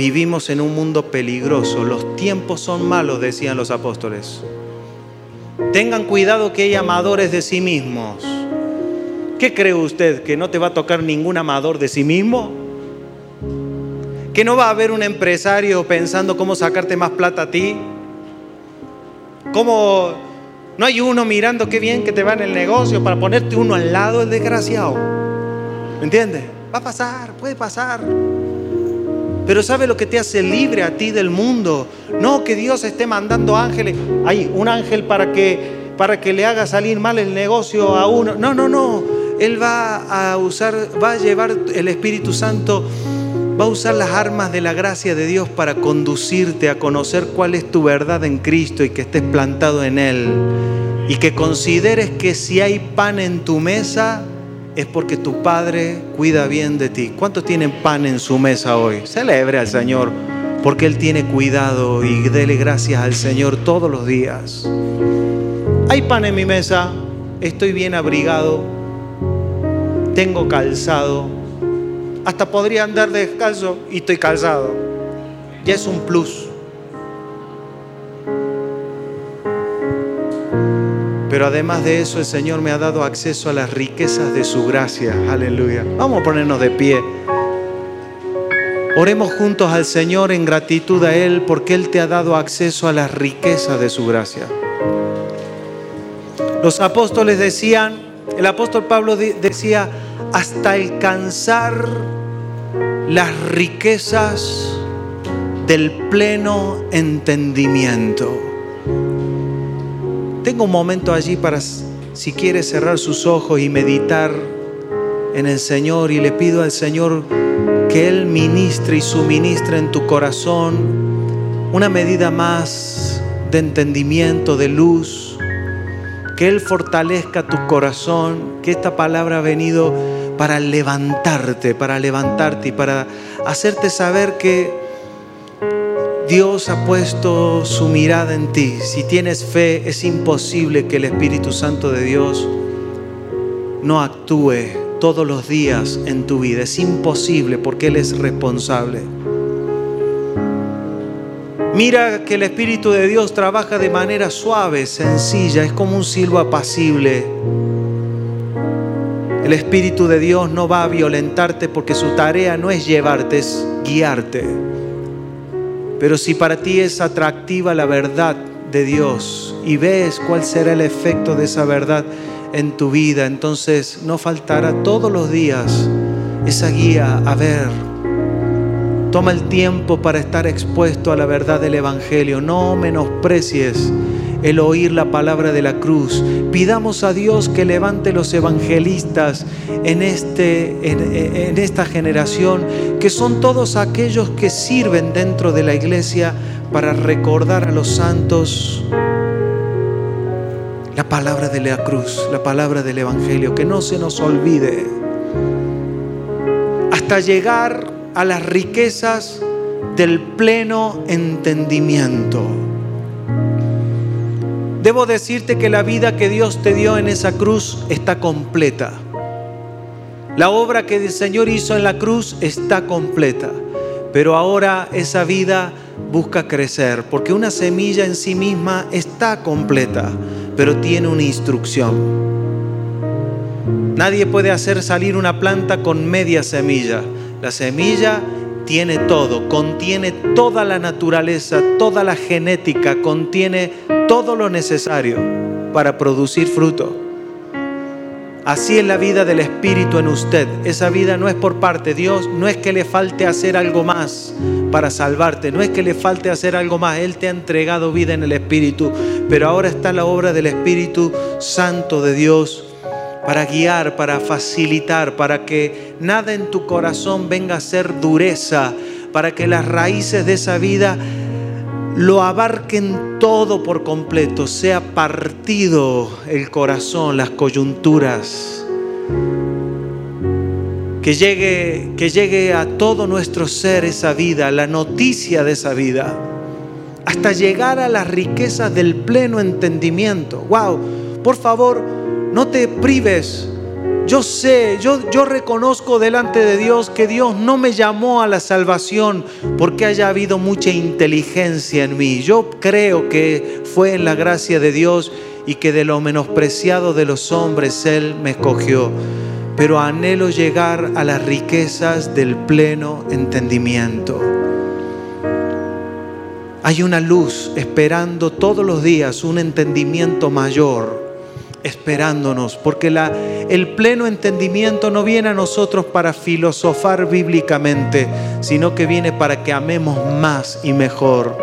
Vivimos en un mundo peligroso, los tiempos son malos, decían los apóstoles. Tengan cuidado que hay amadores de sí mismos. ¿Qué cree usted? ¿Que no te va a tocar ningún amador de sí mismo? ¿Que no va a haber un empresario pensando cómo sacarte más plata a ti? ¿Cómo no hay uno mirando qué bien que te va en el negocio para ponerte uno al lado, el desgraciado? ¿Me entiendes? Va a pasar, puede pasar. Pero ¿sabe lo que te hace libre a ti del mundo? No que Dios esté mandando ángeles. Hay un ángel para que, para que le haga salir mal el negocio a uno. No, no, no. Él va a usar, va a llevar el Espíritu Santo, va a usar las armas de la gracia de Dios para conducirte a conocer cuál es tu verdad en Cristo y que estés plantado en Él. Y que consideres que si hay pan en tu mesa, es porque tu Padre cuida bien de ti. ¿Cuántos tienen pan en su mesa hoy? Celebre al Señor porque Él tiene cuidado y dele gracias al Señor todos los días. Hay pan en mi mesa, estoy bien abrigado, tengo calzado, hasta podría andar descalzo y estoy calzado. Ya es un plus. Pero además de eso, el Señor me ha dado acceso a las riquezas de su gracia. Aleluya. Vamos a ponernos de pie. Oremos juntos al Señor en gratitud a Él porque Él te ha dado acceso a las riquezas de su gracia. Los apóstoles decían, el apóstol Pablo decía, hasta alcanzar las riquezas del pleno entendimiento. Tengo un momento allí para, si quiere, cerrar sus ojos y meditar en el Señor y le pido al Señor que Él ministre y suministre en tu corazón una medida más de entendimiento, de luz, que Él fortalezca tu corazón, que esta palabra ha venido para levantarte, para levantarte y para hacerte saber que Dios ha puesto su mirada en ti. Si tienes fe, es imposible que el Espíritu Santo de Dios no actúe todos los días en tu vida. Es imposible porque Él es responsable. Mira que el Espíritu de Dios trabaja de manera suave, sencilla, es como un silbo apacible. El Espíritu de Dios no va a violentarte porque su tarea no es llevarte, es guiarte. Pero si para ti es atractiva la verdad de Dios y ves cuál será el efecto de esa verdad en tu vida, entonces no faltará todos los días esa guía a ver. Toma el tiempo para estar expuesto a la verdad del Evangelio. No menosprecies el oír la palabra de la cruz. Pidamos a Dios que levante los evangelistas en, este, en, esta generación, que son todos aquellos que sirven dentro de la iglesia para recordar a los santos la palabra de la cruz, la palabra del Evangelio, que no se nos olvide, hasta llegar a las riquezas del pleno entendimiento. Debo decirte que la vida que Dios te dio en esa cruz está completa. La obra que el Señor hizo en la cruz está completa. Pero ahora esa vida busca crecer, porque una semilla en sí misma está completa, pero tiene una instrucción. Nadie puede hacer salir una planta con media semilla. La semilla tiene todo, contiene toda la naturaleza, toda la genética, contiene todo lo necesario para producir fruto. Así es la vida del Espíritu en usted. Esa vida no es por parte de Dios, no es que le falte hacer algo más para salvarte, no es que le falte hacer algo más. Él te ha entregado vida en el Espíritu, pero ahora está la obra del Espíritu Santo de Dios para guiar, para facilitar, para que nada en tu corazón venga a ser dureza, para que las raíces de esa vida lo abarquen todo por completo, sea partido el corazón, las coyunturas, que llegue, que llegue a todo nuestro ser esa vida, la noticia de esa vida, hasta llegar a las riquezas del pleno entendimiento. Wow, por favor, no te prives yo sé, yo, yo reconozco delante de Dios que Dios no me llamó a la salvación porque haya habido mucha inteligencia en mí. Yo creo que fue en la gracia de Dios y que de lo menospreciado de los hombres Él me escogió. Pero anhelo llegar a las riquezas del pleno entendimiento. Hay una luz esperando todos los días, un entendimiento mayor esperándonos, porque la, el pleno entendimiento no viene a nosotros para filosofar bíblicamente, sino que viene para que amemos más y mejor.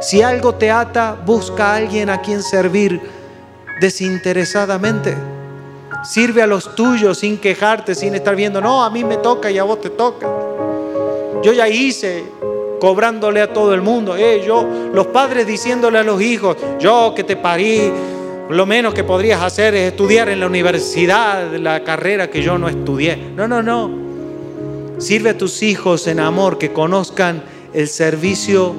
Si algo te ata, busca a alguien a quien servir desinteresadamente. Sirve a los tuyos sin quejarte, sin estar viendo, no, a mí me toca y a vos te toca. Yo ya hice, cobrándole a todo el mundo. Eh, yo, los padres diciéndole a los hijos, yo que te parí, lo menos que podrías hacer es estudiar en la universidad la carrera que yo no estudié. No, no, no. Sirve a tus hijos en amor, que conozcan el servicio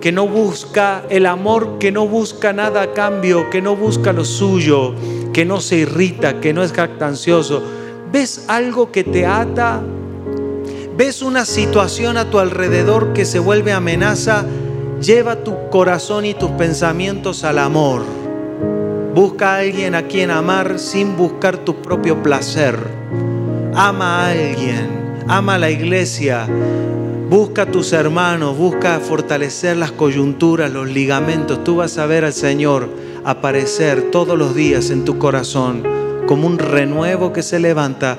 que no busca, el amor que no busca nada a cambio, que no busca lo suyo, que no se irrita, que no es jactancioso. ¿Ves algo que te ata? ¿Ves una situación a tu alrededor que se vuelve amenaza? Lleva tu corazón y tus pensamientos al amor. Busca a alguien a quien amar sin buscar tu propio placer. Ama a alguien, ama a la iglesia, Busca a tus hermanos, busca fortalecer las coyunturas, los ligamentos. Tú vas a ver al Señor aparecer todos los días en tu corazón como un renuevo que se levanta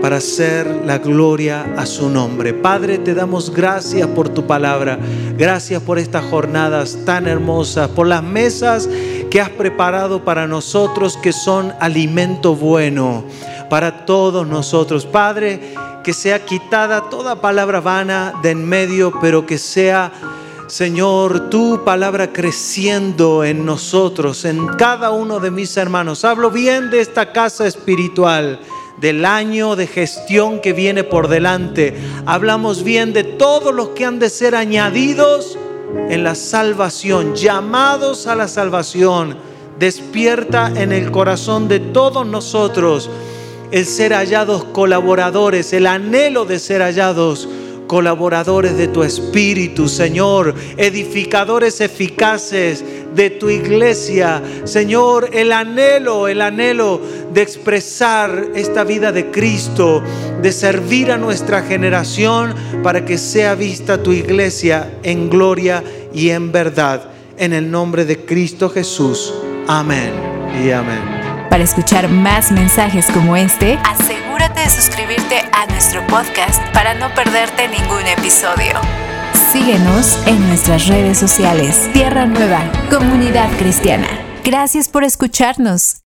para hacer la gloria a su nombre. Padre, te damos gracias por tu palabra, gracias por estas jornadas tan hermosas, por las mesas que has preparado para nosotros que son alimento bueno para todos nosotros. Padre, que sea quitada toda palabra vana de en medio, pero que sea, Señor, tu palabra creciendo en nosotros, en cada uno de mis hermanos. Hablo bien de esta casa espiritual del año de gestión que viene por delante. Hablamos bien de todos los que han de ser añadidos en la salvación, llamados a la salvación. Despierta en el corazón de todos nosotros el ser hallados colaboradores, el anhelo de ser hallados colaboradores de tu espíritu, Señor, edificadores eficaces de tu iglesia, Señor, el anhelo, el anhelo de expresar esta vida de Cristo, de servir a nuestra generación para que sea vista tu iglesia en gloria y en verdad. En el nombre de Cristo Jesús. Amén y amén. Para escuchar más mensajes como este, asegúrate de suscribirte a nuestro podcast para no perderte ningún episodio. Síguenos en nuestras redes sociales. Tierra Nueva, Comunidad Cristiana. Gracias por escucharnos.